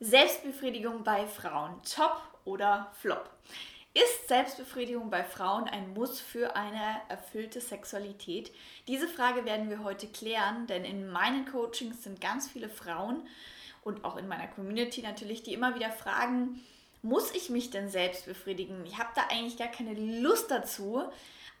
Selbstbefriedigung bei Frauen, top oder flop? Ist Selbstbefriedigung bei Frauen ein Muss für eine erfüllte Sexualität? Diese Frage werden wir heute klären, denn in meinen Coachings sind ganz viele Frauen und auch in meiner Community natürlich, die immer wieder fragen, muss ich mich denn selbst befriedigen? Ich habe da eigentlich gar keine Lust dazu,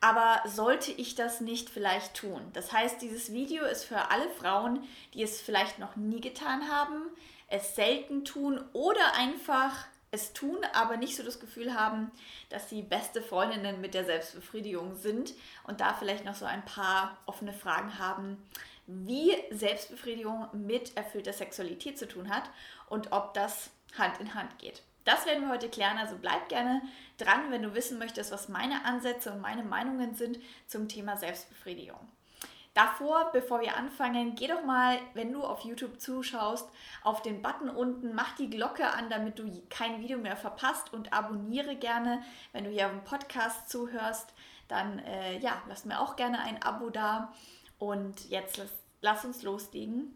aber sollte ich das nicht vielleicht tun? Das heißt, dieses Video ist für alle Frauen, die es vielleicht noch nie getan haben, es selten tun oder einfach es tun, aber nicht so das Gefühl haben, dass sie beste Freundinnen mit der Selbstbefriedigung sind und da vielleicht noch so ein paar offene Fragen haben, wie Selbstbefriedigung mit erfüllter Sexualität zu tun hat und ob das Hand in Hand geht. Das werden wir heute klären, also bleib gerne dran, wenn du wissen möchtest, was meine Ansätze und meine Meinungen sind zum Thema Selbstbefriedigung. Davor, bevor wir anfangen, geh doch mal, wenn du auf YouTube zuschaust, auf den Button unten, mach die Glocke an, damit du kein Video mehr verpasst und abonniere gerne. Wenn du hier auf dem Podcast zuhörst, dann äh, ja, lass mir auch gerne ein Abo da. Und jetzt lass, lass uns loslegen.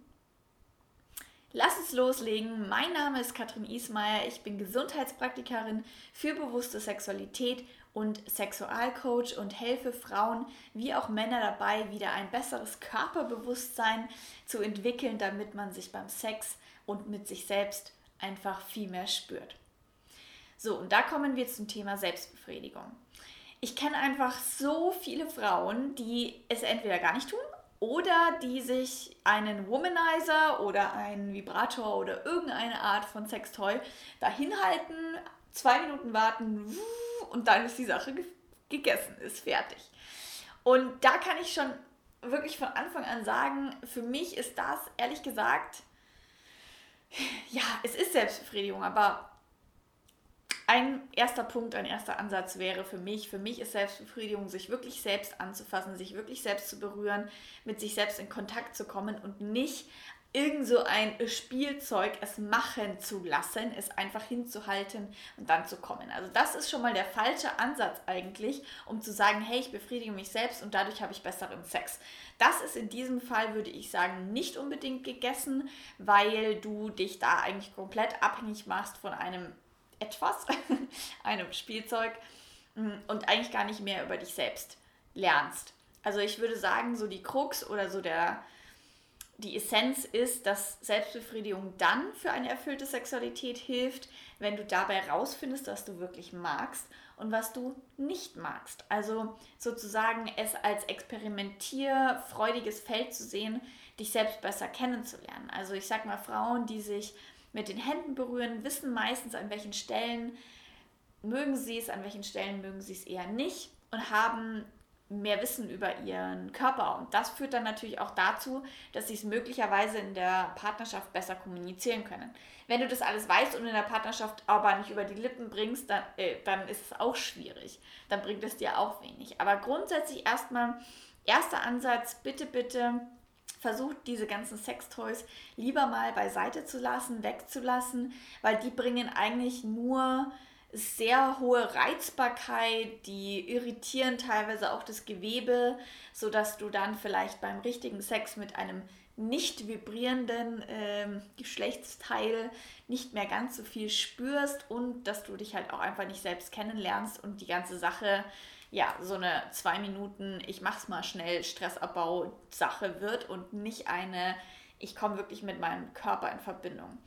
Lass uns loslegen. Mein Name ist Katrin Ismaier. Ich bin Gesundheitspraktikerin für bewusste Sexualität und Sexualcoach und helfe Frauen wie auch Männer dabei, wieder ein besseres Körperbewusstsein zu entwickeln, damit man sich beim Sex und mit sich selbst einfach viel mehr spürt. So, und da kommen wir zum Thema Selbstbefriedigung. Ich kenne einfach so viele Frauen, die es entweder gar nicht tun oder die sich einen Womanizer oder einen Vibrator oder irgendeine Art von Sextoy dahin halten, zwei Minuten warten und dann ist die Sache gegessen, ist fertig. Und da kann ich schon wirklich von Anfang an sagen, für mich ist das ehrlich gesagt, ja, es ist Selbstbefriedigung, aber ein erster Punkt, ein erster Ansatz wäre für mich, für mich ist Selbstbefriedigung, sich wirklich selbst anzufassen, sich wirklich selbst zu berühren, mit sich selbst in Kontakt zu kommen und nicht irgend so ein Spielzeug es machen zu lassen, es einfach hinzuhalten und dann zu kommen. Also das ist schon mal der falsche Ansatz eigentlich, um zu sagen, hey, ich befriedige mich selbst und dadurch habe ich besseren Sex. Das ist in diesem Fall, würde ich sagen, nicht unbedingt gegessen, weil du dich da eigentlich komplett abhängig machst von einem etwas, einem Spielzeug mm, und eigentlich gar nicht mehr über dich selbst lernst. Also ich würde sagen, so die Krux oder so der die Essenz ist, dass Selbstbefriedigung dann für eine erfüllte Sexualität hilft, wenn du dabei rausfindest, was du wirklich magst und was du nicht magst. Also sozusagen es als experimentierfreudiges Feld zu sehen, dich selbst besser kennenzulernen. Also ich sag mal, Frauen, die sich mit den Händen berühren, wissen meistens, an welchen Stellen mögen sie es, an welchen Stellen mögen sie es eher nicht und haben mehr Wissen über ihren Körper. Und das führt dann natürlich auch dazu, dass sie es möglicherweise in der Partnerschaft besser kommunizieren können. Wenn du das alles weißt und in der Partnerschaft aber nicht über die Lippen bringst, dann, äh, dann ist es auch schwierig. Dann bringt es dir auch wenig. Aber grundsätzlich erstmal, erster Ansatz, bitte, bitte versucht diese ganzen Sextoys lieber mal beiseite zu lassen, wegzulassen, weil die bringen eigentlich nur sehr hohe Reizbarkeit, die irritieren teilweise auch das Gewebe, sodass du dann vielleicht beim richtigen Sex mit einem nicht vibrierenden ähm, Geschlechtsteil nicht mehr ganz so viel spürst und dass du dich halt auch einfach nicht selbst kennenlernst und die ganze Sache ja so eine zwei Minuten ich mach's mal schnell Stressabbau Sache wird und nicht eine ich komme wirklich mit meinem Körper in Verbindung.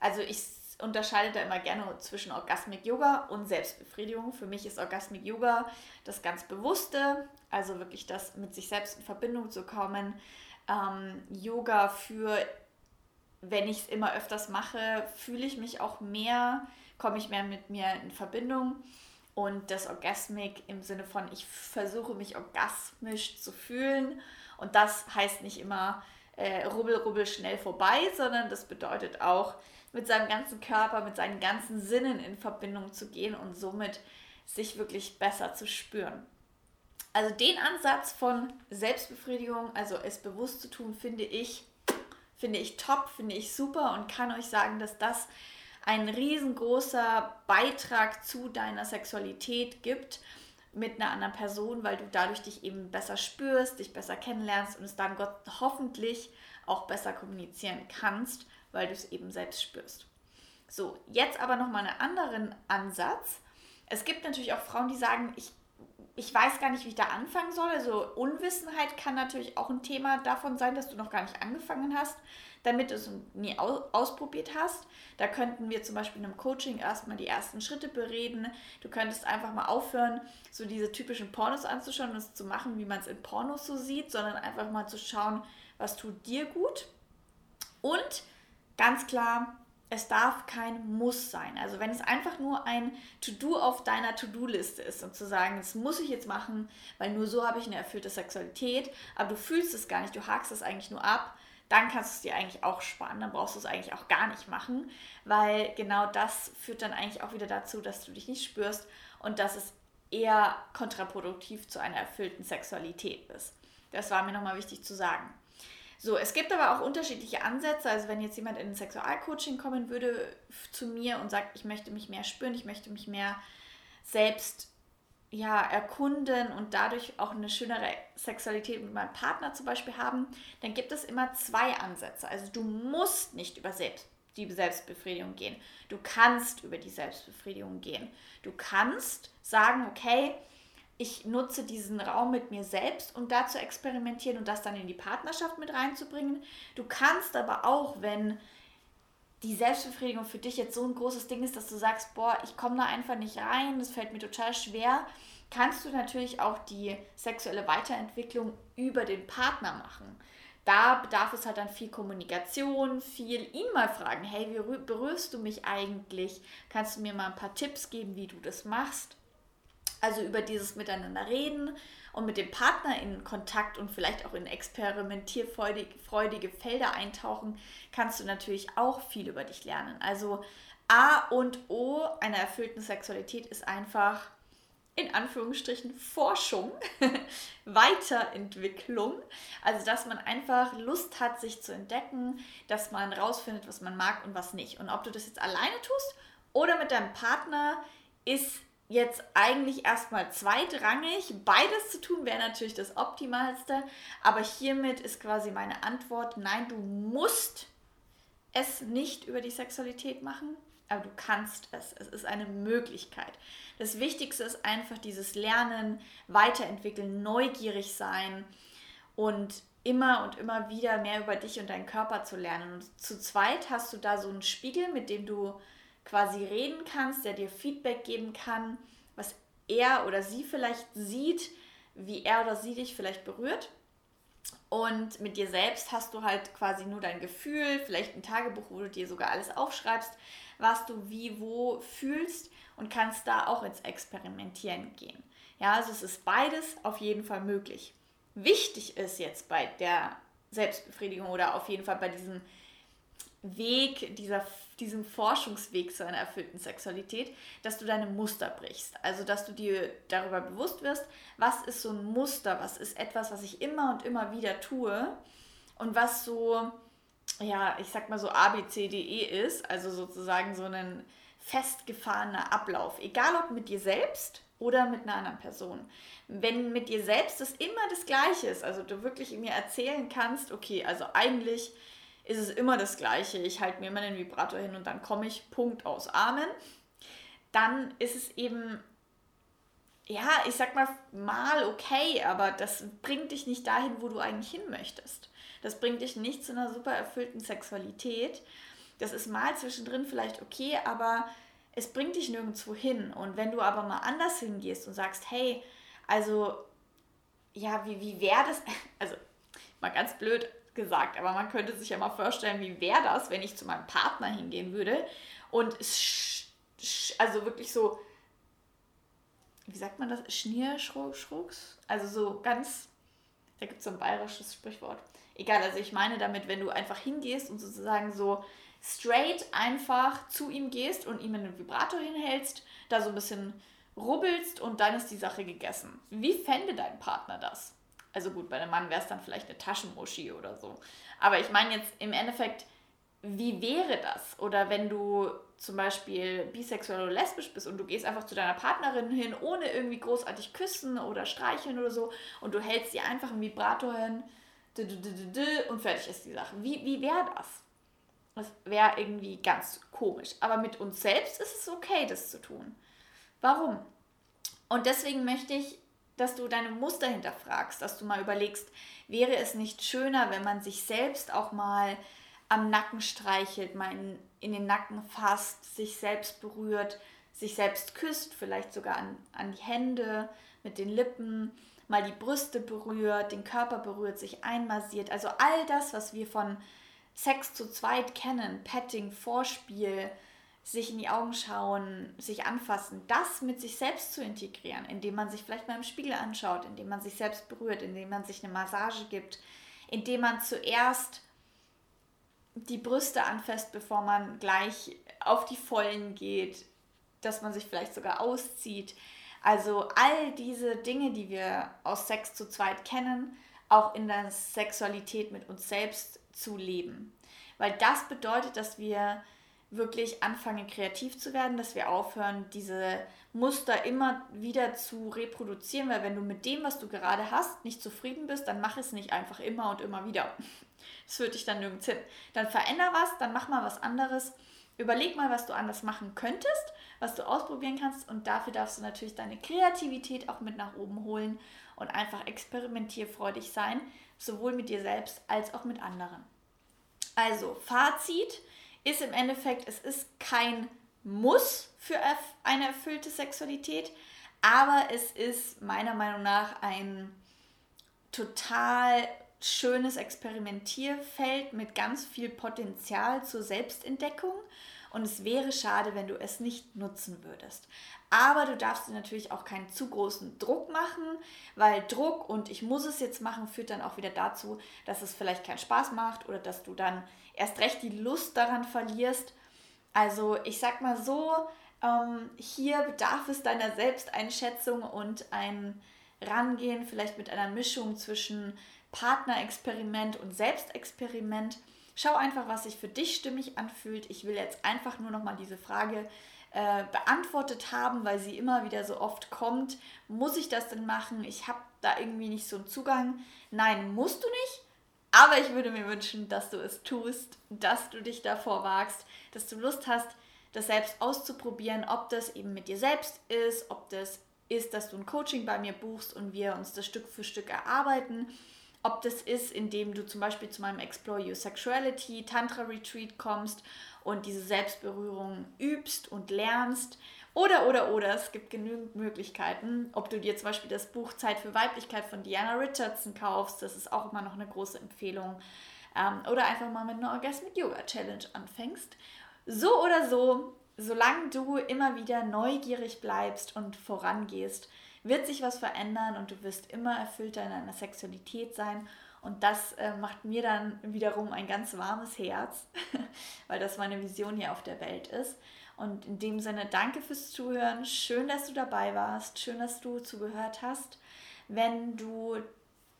Also ich unterscheide da immer gerne zwischen Orgasmic Yoga und Selbstbefriedigung. Für mich ist Orgasmic Yoga das ganz Bewusste, also wirklich das mit sich selbst in Verbindung zu kommen. Ähm, Yoga für, wenn ich es immer öfters mache, fühle ich mich auch mehr, komme ich mehr mit mir in Verbindung. Und das Orgasmic im Sinne von, ich versuche mich orgasmisch zu fühlen. Und das heißt nicht immer äh, rubbel, rubbel schnell vorbei, sondern das bedeutet auch, mit seinem ganzen Körper, mit seinen ganzen Sinnen in Verbindung zu gehen und somit sich wirklich besser zu spüren. Also den Ansatz von Selbstbefriedigung, also es bewusst zu tun, finde ich, finde ich top, finde ich super und kann euch sagen, dass das ein riesengroßer Beitrag zu deiner Sexualität gibt mit einer anderen Person, weil du dadurch dich eben besser spürst, dich besser kennenlernst und es dann Gott hoffentlich auch besser kommunizieren kannst weil du es eben selbst spürst. So, jetzt aber nochmal einen anderen Ansatz. Es gibt natürlich auch Frauen, die sagen, ich, ich weiß gar nicht, wie ich da anfangen soll. Also Unwissenheit kann natürlich auch ein Thema davon sein, dass du noch gar nicht angefangen hast, damit du es nie ausprobiert hast. Da könnten wir zum Beispiel in einem Coaching erstmal die ersten Schritte bereden. Du könntest einfach mal aufhören, so diese typischen Pornos anzuschauen und es zu machen, wie man es in Pornos so sieht, sondern einfach mal zu schauen, was tut dir gut. Und ganz klar, es darf kein Muss sein. Also wenn es einfach nur ein To-Do auf deiner To-Do-Liste ist und zu sagen, das muss ich jetzt machen, weil nur so habe ich eine erfüllte Sexualität, aber du fühlst es gar nicht, du hakst es eigentlich nur ab, dann kannst du es dir eigentlich auch sparen. Dann brauchst du es eigentlich auch gar nicht machen, weil genau das führt dann eigentlich auch wieder dazu, dass du dich nicht spürst und dass es eher kontraproduktiv zu einer erfüllten Sexualität ist. Das war mir nochmal wichtig zu sagen. So, es gibt aber auch unterschiedliche Ansätze. Also wenn jetzt jemand in ein Sexualcoaching kommen würde zu mir und sagt, ich möchte mich mehr spüren, ich möchte mich mehr selbst ja, erkunden und dadurch auch eine schönere Sexualität mit meinem Partner zum Beispiel haben, dann gibt es immer zwei Ansätze. Also du musst nicht über selbst, die Selbstbefriedigung gehen. Du kannst über die Selbstbefriedigung gehen. Du kannst sagen, okay, ich nutze diesen Raum mit mir selbst, um da zu experimentieren und das dann in die Partnerschaft mit reinzubringen. Du kannst aber auch, wenn die Selbstbefriedigung für dich jetzt so ein großes Ding ist, dass du sagst, boah, ich komme da einfach nicht rein, das fällt mir total schwer, kannst du natürlich auch die sexuelle Weiterentwicklung über den Partner machen. Da bedarf es halt dann viel Kommunikation, viel ihn mal fragen, hey, wie berührst du mich eigentlich? Kannst du mir mal ein paar Tipps geben, wie du das machst? Also über dieses Miteinander reden und mit dem Partner in Kontakt und vielleicht auch in experimentierfreudige Felder eintauchen, kannst du natürlich auch viel über dich lernen. Also A und O einer erfüllten Sexualität ist einfach in Anführungsstrichen Forschung, Weiterentwicklung. Also, dass man einfach Lust hat, sich zu entdecken, dass man rausfindet, was man mag und was nicht. Und ob du das jetzt alleine tust oder mit deinem Partner, ist jetzt eigentlich erstmal zweitrangig. Beides zu tun wäre natürlich das Optimalste, aber hiermit ist quasi meine Antwort, nein, du musst es nicht über die Sexualität machen, aber du kannst es. Es ist eine Möglichkeit. Das Wichtigste ist einfach dieses Lernen, Weiterentwickeln, neugierig sein und immer und immer wieder mehr über dich und deinen Körper zu lernen. Und zu zweit hast du da so einen Spiegel, mit dem du quasi reden kannst, der dir Feedback geben kann, was er oder sie vielleicht sieht, wie er oder sie dich vielleicht berührt. Und mit dir selbst hast du halt quasi nur dein Gefühl, vielleicht ein Tagebuch, wo du dir sogar alles aufschreibst, was du wie wo fühlst und kannst da auch ins Experimentieren gehen. Ja, also es ist beides auf jeden Fall möglich. Wichtig ist jetzt bei der Selbstbefriedigung oder auf jeden Fall bei diesem Weg, dieser diesem Forschungsweg zu einer erfüllten Sexualität, dass du deine Muster brichst. Also, dass du dir darüber bewusst wirst, was ist so ein Muster, was ist etwas, was ich immer und immer wieder tue und was so, ja, ich sag mal so A, B, C, D, E ist, also sozusagen so ein festgefahrener Ablauf, egal ob mit dir selbst oder mit einer anderen Person. Wenn mit dir selbst das immer das Gleiche ist, also du wirklich mir erzählen kannst, okay, also eigentlich ist es immer das Gleiche. Ich halte mir immer den Vibrator hin und dann komme ich, Punkt aus Amen. Dann ist es eben, ja, ich sag mal, mal okay, aber das bringt dich nicht dahin, wo du eigentlich hin möchtest. Das bringt dich nicht zu einer super erfüllten Sexualität. Das ist mal zwischendrin vielleicht okay, aber es bringt dich nirgendwo hin. Und wenn du aber mal anders hingehst und sagst, hey, also, ja, wie, wie wäre das? Also, mal ganz blöd, gesagt, aber man könnte sich ja mal vorstellen, wie wäre das, wenn ich zu meinem Partner hingehen würde und also wirklich so, wie sagt man das, Schnierschrucks? Also so ganz, da gibt es so ein bayerisches Sprichwort. Egal, also ich meine damit, wenn du einfach hingehst und sozusagen so straight einfach zu ihm gehst und ihm einen Vibrator hinhältst, da so ein bisschen rubbelst und dann ist die Sache gegessen. Wie fände dein Partner das? Also gut, bei einem Mann wäre es dann vielleicht eine Taschenmuschi oder so. Aber ich meine jetzt im Endeffekt, wie wäre das? Oder wenn du zum Beispiel bisexuell oder lesbisch bist und du gehst einfach zu deiner Partnerin hin, ohne irgendwie großartig küssen oder streicheln oder so und du hältst ihr einfach einen Vibrator hin und fertig ist die Sache. Wie, wie wäre das? Das wäre irgendwie ganz komisch. Aber mit uns selbst ist es okay, das zu tun. Warum? Und deswegen möchte ich, dass du deine Muster hinterfragst, dass du mal überlegst, wäre es nicht schöner, wenn man sich selbst auch mal am Nacken streichelt, mal in, in den Nacken fasst, sich selbst berührt, sich selbst küsst, vielleicht sogar an, an die Hände, mit den Lippen, mal die Brüste berührt, den Körper berührt, sich einmassiert. Also all das, was wir von Sex zu zweit kennen, Petting, Vorspiel, sich in die Augen schauen, sich anfassen, das mit sich selbst zu integrieren, indem man sich vielleicht mal im Spiegel anschaut, indem man sich selbst berührt, indem man sich eine Massage gibt, indem man zuerst die Brüste anfasst, bevor man gleich auf die Vollen geht, dass man sich vielleicht sogar auszieht. Also all diese Dinge, die wir aus Sex zu zweit kennen, auch in der Sexualität mit uns selbst zu leben. Weil das bedeutet, dass wir wirklich anfangen, kreativ zu werden, dass wir aufhören, diese Muster immer wieder zu reproduzieren, weil wenn du mit dem, was du gerade hast, nicht zufrieden bist, dann mach es nicht einfach immer und immer wieder. Das führt dich dann nirgends hin. Dann veränder was, dann mach mal was anderes. Überleg mal, was du anders machen könntest, was du ausprobieren kannst und dafür darfst du natürlich deine Kreativität auch mit nach oben holen und einfach experimentierfreudig sein, sowohl mit dir selbst als auch mit anderen. Also, Fazit ist im Endeffekt, es ist kein Muss für eine erfüllte Sexualität, aber es ist meiner Meinung nach ein total schönes Experimentierfeld mit ganz viel Potenzial zur Selbstentdeckung und es wäre schade, wenn du es nicht nutzen würdest. Aber du darfst dir natürlich auch keinen zu großen Druck machen, weil Druck und ich muss es jetzt machen führt dann auch wieder dazu, dass es vielleicht keinen Spaß macht oder dass du dann erst recht die Lust daran verlierst. Also ich sag mal so, ähm, hier bedarf es deiner Selbsteinschätzung und ein Rangehen vielleicht mit einer Mischung zwischen Partnerexperiment und Selbstexperiment. Schau einfach, was sich für dich stimmig anfühlt. Ich will jetzt einfach nur noch mal diese Frage äh, beantwortet haben, weil sie immer wieder so oft kommt. Muss ich das denn machen? Ich habe da irgendwie nicht so einen Zugang. Nein, musst du nicht. Aber ich würde mir wünschen, dass du es tust, dass du dich davor wagst, dass du Lust hast, das selbst auszuprobieren, ob das eben mit dir selbst ist, ob das ist, dass du ein Coaching bei mir buchst und wir uns das Stück für Stück erarbeiten ob das ist, indem du zum Beispiel zu meinem Explore Your Sexuality Tantra Retreat kommst und diese Selbstberührung übst und lernst. Oder, oder, oder, es gibt genügend Möglichkeiten. Ob du dir zum Beispiel das Buch Zeit für Weiblichkeit von Diana Richardson kaufst, das ist auch immer noch eine große Empfehlung. Ähm, oder einfach mal mit einer Orgasmic Yoga Challenge anfängst. So oder so, solange du immer wieder neugierig bleibst und vorangehst, wird sich was verändern und du wirst immer erfüllter in deiner Sexualität sein. Und das äh, macht mir dann wiederum ein ganz warmes Herz, weil das meine Vision hier auf der Welt ist. Und in dem Sinne, danke fürs Zuhören. Schön, dass du dabei warst. Schön, dass du zugehört hast. Wenn du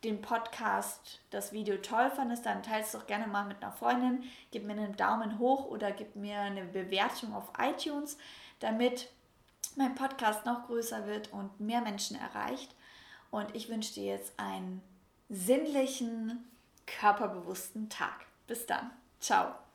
den Podcast, das Video toll fandest, dann teilst es doch gerne mal mit einer Freundin. Gib mir einen Daumen hoch oder gib mir eine Bewertung auf iTunes, damit mein Podcast noch größer wird und mehr Menschen erreicht. Und ich wünsche dir jetzt einen sinnlichen, körperbewussten Tag. Bis dann. Ciao.